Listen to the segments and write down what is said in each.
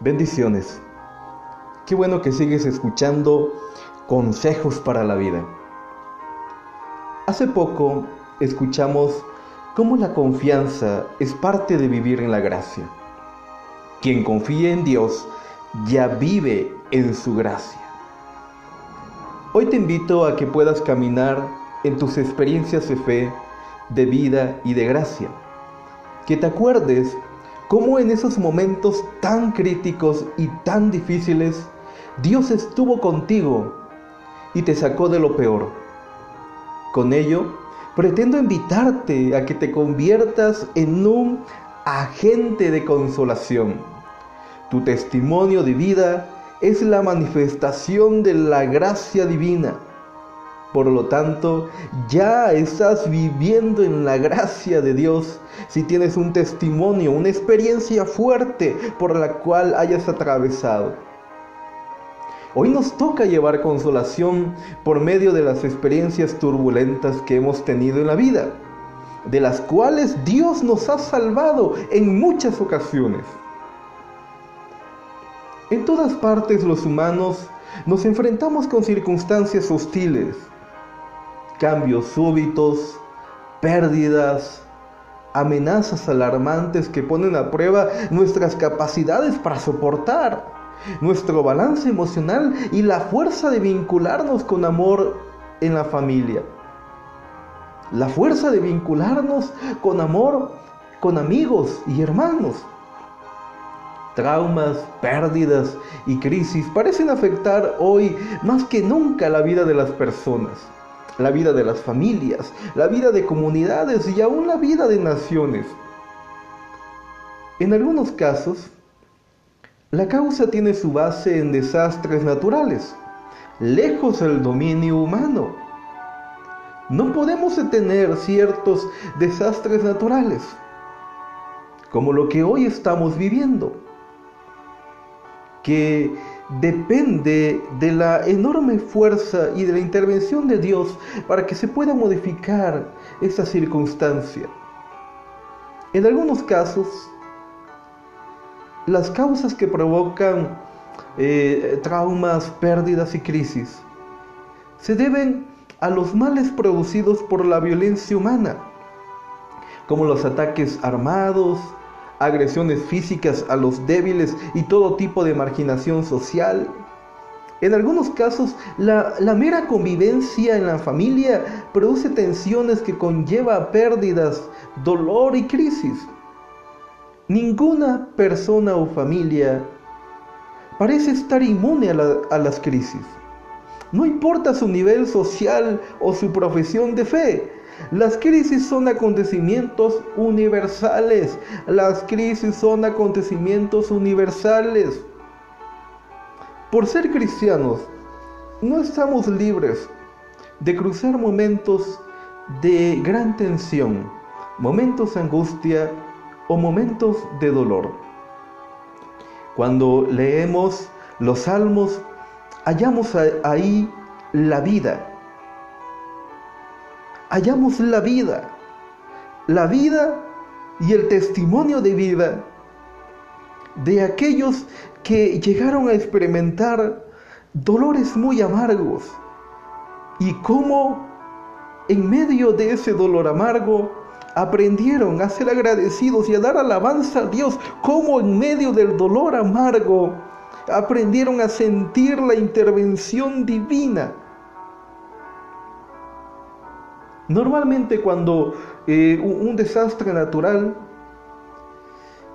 Bendiciones. Qué bueno que sigues escuchando consejos para la vida. Hace poco escuchamos cómo la confianza es parte de vivir en la gracia. Quien confía en Dios ya vive en su gracia. Hoy te invito a que puedas caminar en tus experiencias de fe, de vida y de gracia. Que te acuerdes cómo en esos momentos tan críticos y tan difíciles Dios estuvo contigo y te sacó de lo peor. Con ello, pretendo invitarte a que te conviertas en un agente de consolación. Tu testimonio de vida es la manifestación de la gracia divina. Por lo tanto, ya estás viviendo en la gracia de Dios si tienes un testimonio, una experiencia fuerte por la cual hayas atravesado. Hoy nos toca llevar consolación por medio de las experiencias turbulentas que hemos tenido en la vida, de las cuales Dios nos ha salvado en muchas ocasiones. En todas partes los humanos nos enfrentamos con circunstancias hostiles, cambios súbitos, pérdidas, amenazas alarmantes que ponen a prueba nuestras capacidades para soportar, nuestro balance emocional y la fuerza de vincularnos con amor en la familia. La fuerza de vincularnos con amor con amigos y hermanos. Traumas, pérdidas y crisis parecen afectar hoy más que nunca la vida de las personas la vida de las familias, la vida de comunidades y aún la vida de naciones. En algunos casos, la causa tiene su base en desastres naturales, lejos del dominio humano. No podemos detener ciertos desastres naturales, como lo que hoy estamos viviendo, que depende de la enorme fuerza y de la intervención de Dios para que se pueda modificar esa circunstancia. En algunos casos, las causas que provocan eh, traumas, pérdidas y crisis se deben a los males producidos por la violencia humana, como los ataques armados, agresiones físicas a los débiles y todo tipo de marginación social. En algunos casos, la, mera convivencia en la familia produce tensiones que conlleva pérdidas, dolor y crisis. Ninguna persona o familia parece estar inmune a las crisis. No importa su nivel social o su profesión de fe, las crisis son acontecimientos universales. Las crisis son acontecimientos universales. Por ser cristianos, no estamos libres de cruzar momentos de gran tensión, momentos de angustia o momentos de dolor. Cuando leemos los salmos, hallamos ahí la vida hallamos la vida, la vida y el testimonio de vida de aquellos que llegaron a experimentar dolores muy amargos y cómo en medio de ese dolor amargo aprendieron a ser agradecidos y a dar alabanza a Dios, cómo en medio del dolor amargo aprendieron a sentir la intervención divina Normalmente cuando eh, un desastre natural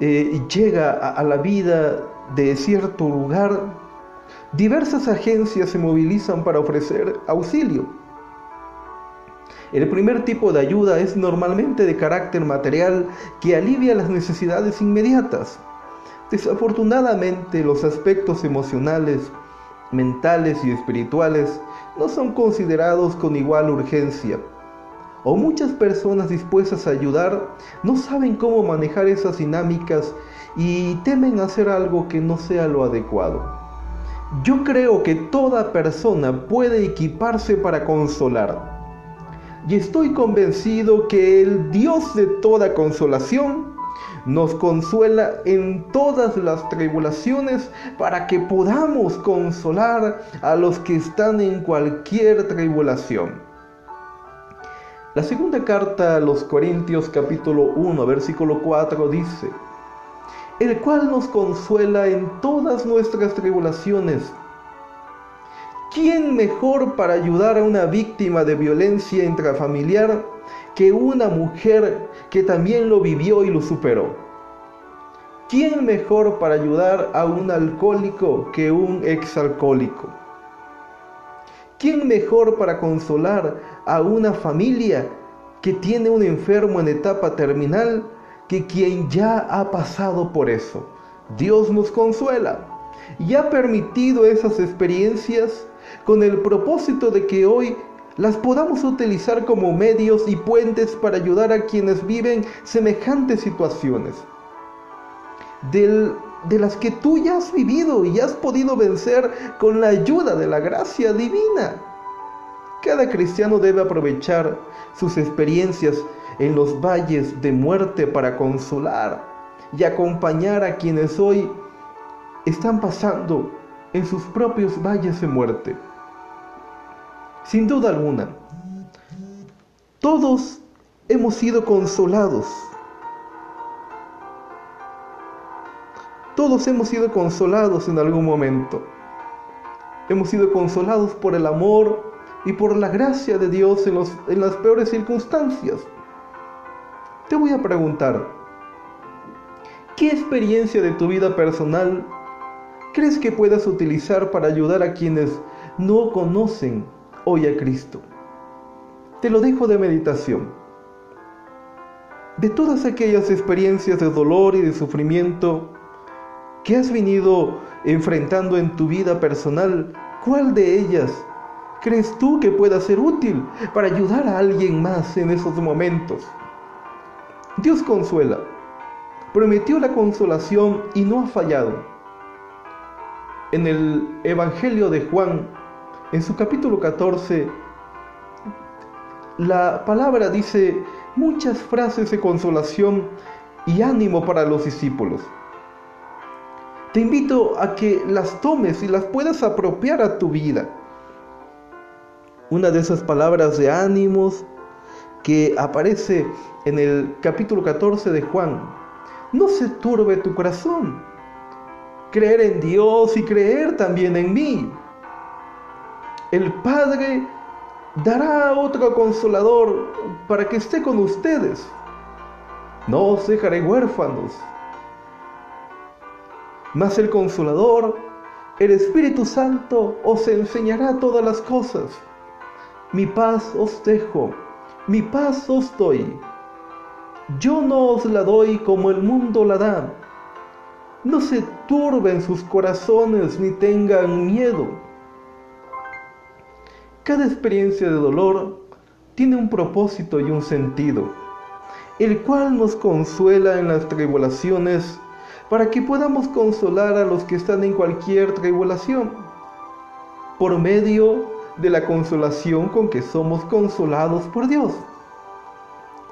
eh, llega a, la vida de cierto lugar, diversas agencias se movilizan para ofrecer auxilio. El primer tipo de ayuda es normalmente de carácter material que alivia las necesidades inmediatas. Desafortunadamente los aspectos emocionales, mentales y espirituales no son considerados con igual urgencia o muchas personas dispuestas a ayudar no saben cómo manejar esas dinámicas y temen hacer algo que no sea lo adecuado. Yo creo que toda persona puede equiparse para consolar. Y estoy convencido que el Dios de toda consolación nos consuela en todas las tribulaciones para que podamos consolar a los que están en cualquier tribulación. La segunda carta a los Corintios capítulo 1 versículo 4 dice, el cual nos consuela en todas nuestras tribulaciones. ¿Quién mejor para ayudar a una víctima de violencia intrafamiliar que una mujer que también lo vivió y lo superó? ¿Quién mejor para ayudar a un alcohólico que un exalcohólico? ¿Quién mejor para consolar a una familia que tiene un enfermo en etapa terminal que quien ya ha pasado por eso? Dios nos consuela y ha permitido esas experiencias con el propósito de que hoy las podamos utilizar como medios y puentes para ayudar a quienes viven semejantes situaciones. Del de las que tú ya has vivido y has podido vencer con la ayuda de la gracia divina. Cada cristiano debe aprovechar sus experiencias en los valles de muerte para consolar y acompañar a quienes hoy están pasando en sus propios valles de muerte. Sin duda alguna, todos hemos sido consolados Todos hemos sido consolados en algún momento. Hemos sido consolados por el amor y por la gracia de Dios en, en las peores circunstancias. Te voy a preguntar, ¿qué experiencia de tu vida personal crees que puedas utilizar para ayudar a quienes no conocen hoy a Cristo? Te lo dejo de meditación. De todas aquellas experiencias de dolor y de sufrimiento, ¿Qué has venido enfrentando en tu vida personal? ¿Cuál de ellas crees tú que pueda ser útil para ayudar a alguien más en esos momentos? Dios consuela. Prometió la consolación y no ha fallado. En el Evangelio de Juan, en su capítulo 14, la palabra dice muchas frases de consolación y ánimo para los discípulos. Te invito a que las tomes y las puedas apropiar a tu vida. Una de esas palabras de ánimos que aparece en el capítulo 14 de Juan. No se turbe tu corazón. Creer en Dios y creer también en mí. El Padre dará otro consolador para que esté con ustedes. No os dejaré huérfanos mas el consolador, el Espíritu Santo, os enseñará todas las cosas. Mi paz os dejo, mi paz os doy. Yo no os la doy como el mundo la da. No se turben sus corazones ni tengan miedo. Cada experiencia de dolor tiene un propósito y un sentido, el cual nos consuela en las tribulaciones para que podamos consolar a los que están en cualquier tribulación, por medio de la consolación con que somos consolados por Dios.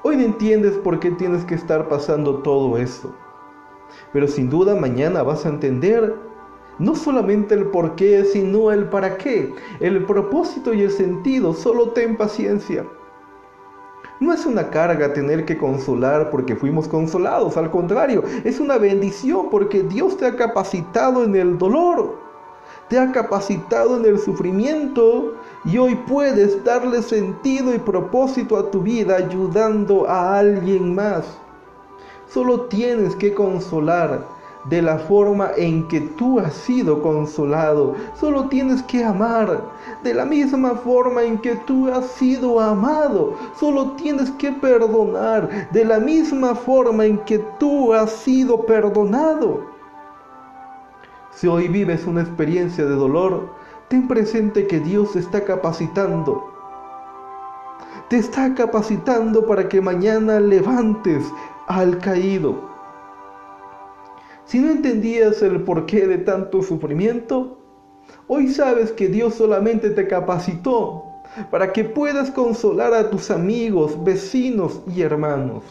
Hoy no entiendes por qué tienes que estar pasando todo eso, pero sin duda mañana vas a entender no solamente el por qué, sino el para qué, el propósito y el sentido. Solo ten paciencia. No es una carga tener que consolar porque fuimos consolados, al contrario, es una bendición porque Dios te ha capacitado en el dolor, te ha capacitado en el sufrimiento y hoy puedes darle sentido y propósito a tu vida ayudando a alguien más. Solo tienes que consolar de la forma en que tú has sido consolado. Solo tienes que amar de la misma forma en que tú has sido amado. Solo tienes que perdonar de la misma forma en que tú has sido perdonado. Si hoy vives una experiencia de dolor, ten presente que Dios está capacitando. Te está capacitando para que mañana levantes al caído si no entendías el porqué de tanto sufrimiento, hoy sabes que Dios solamente te capacitó para que puedas consolar a tus amigos, vecinos y hermanos.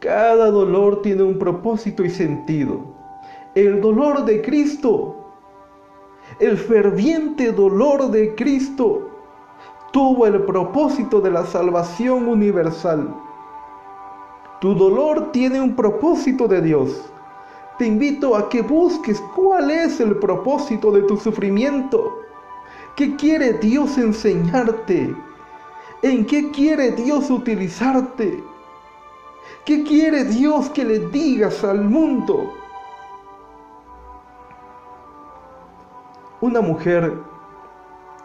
Cada dolor tiene un propósito y sentido. El dolor de Cristo, el ferviente dolor de Cristo, tuvo el propósito de la salvación universal. Tu dolor tiene un propósito de Dios. Te invito a que busques cuál es el propósito de tu sufrimiento. ¿Qué quiere Dios enseñarte? ¿En qué quiere Dios utilizarte? ¿Qué quiere Dios que le digas al mundo? Una mujer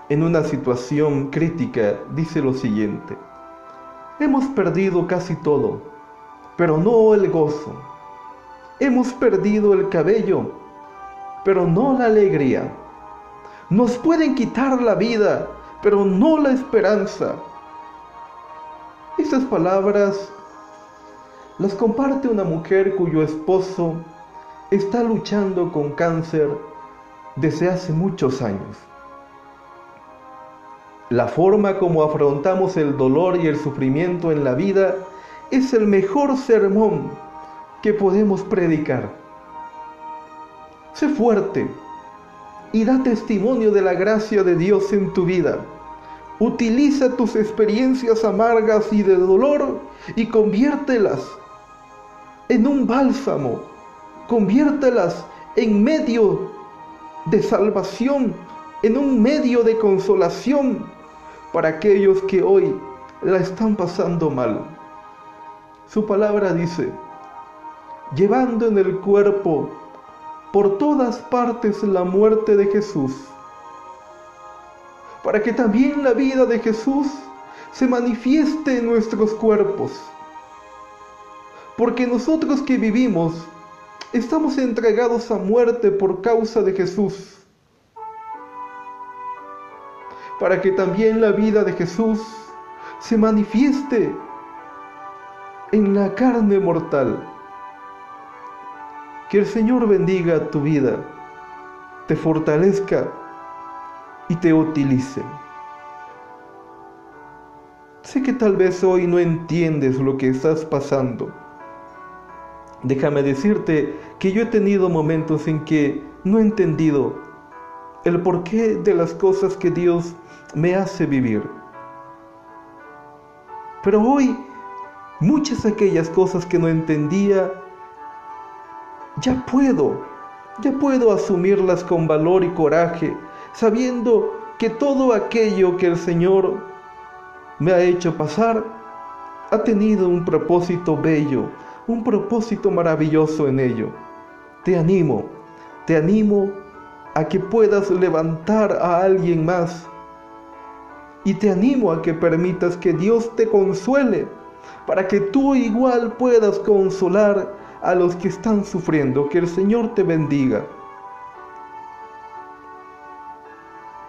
en una situación crítica dice lo siguiente, hemos perdido casi todo, pero no el gozo. Hemos perdido el cabello, pero no la alegría. Nos pueden quitar la vida, pero no la esperanza. Estas palabras las comparte una mujer cuyo esposo está luchando con cáncer desde hace muchos años. La forma como afrontamos el dolor y el sufrimiento en la vida es el mejor sermón que podemos predicar. Sé fuerte y da testimonio de la gracia de Dios en tu vida. Utiliza tus experiencias amargas y de dolor y conviértelas en un bálsamo. Conviértelas en medio de salvación, en un medio de consolación para aquellos que hoy la están pasando mal. Su palabra dice, llevando en el cuerpo por todas partes la muerte de Jesús, para que también la vida de Jesús se manifieste en nuestros cuerpos. Porque nosotros que vivimos estamos entregados a muerte por causa de Jesús para que también la vida de Jesús se manifieste en la carne mortal. Que el Señor bendiga tu vida, te fortalezca y te utilice. Sé que tal vez hoy no entiendes lo que estás pasando. Déjame decirte que yo he tenido momentos en que no he entendido el porqué de las cosas que Dios me hace vivir. Pero hoy muchas aquellas cosas que no entendía, ya puedo, ya puedo asumirlas con valor y coraje, sabiendo que todo aquello que el Señor me ha hecho pasar ha tenido un propósito bello, un propósito maravilloso en ello. Te animo, te animo a que puedas levantar a alguien más y te animo a que permitas que Dios te consuele para que tú igual puedas consolar a los que están sufriendo. Que el Señor te bendiga.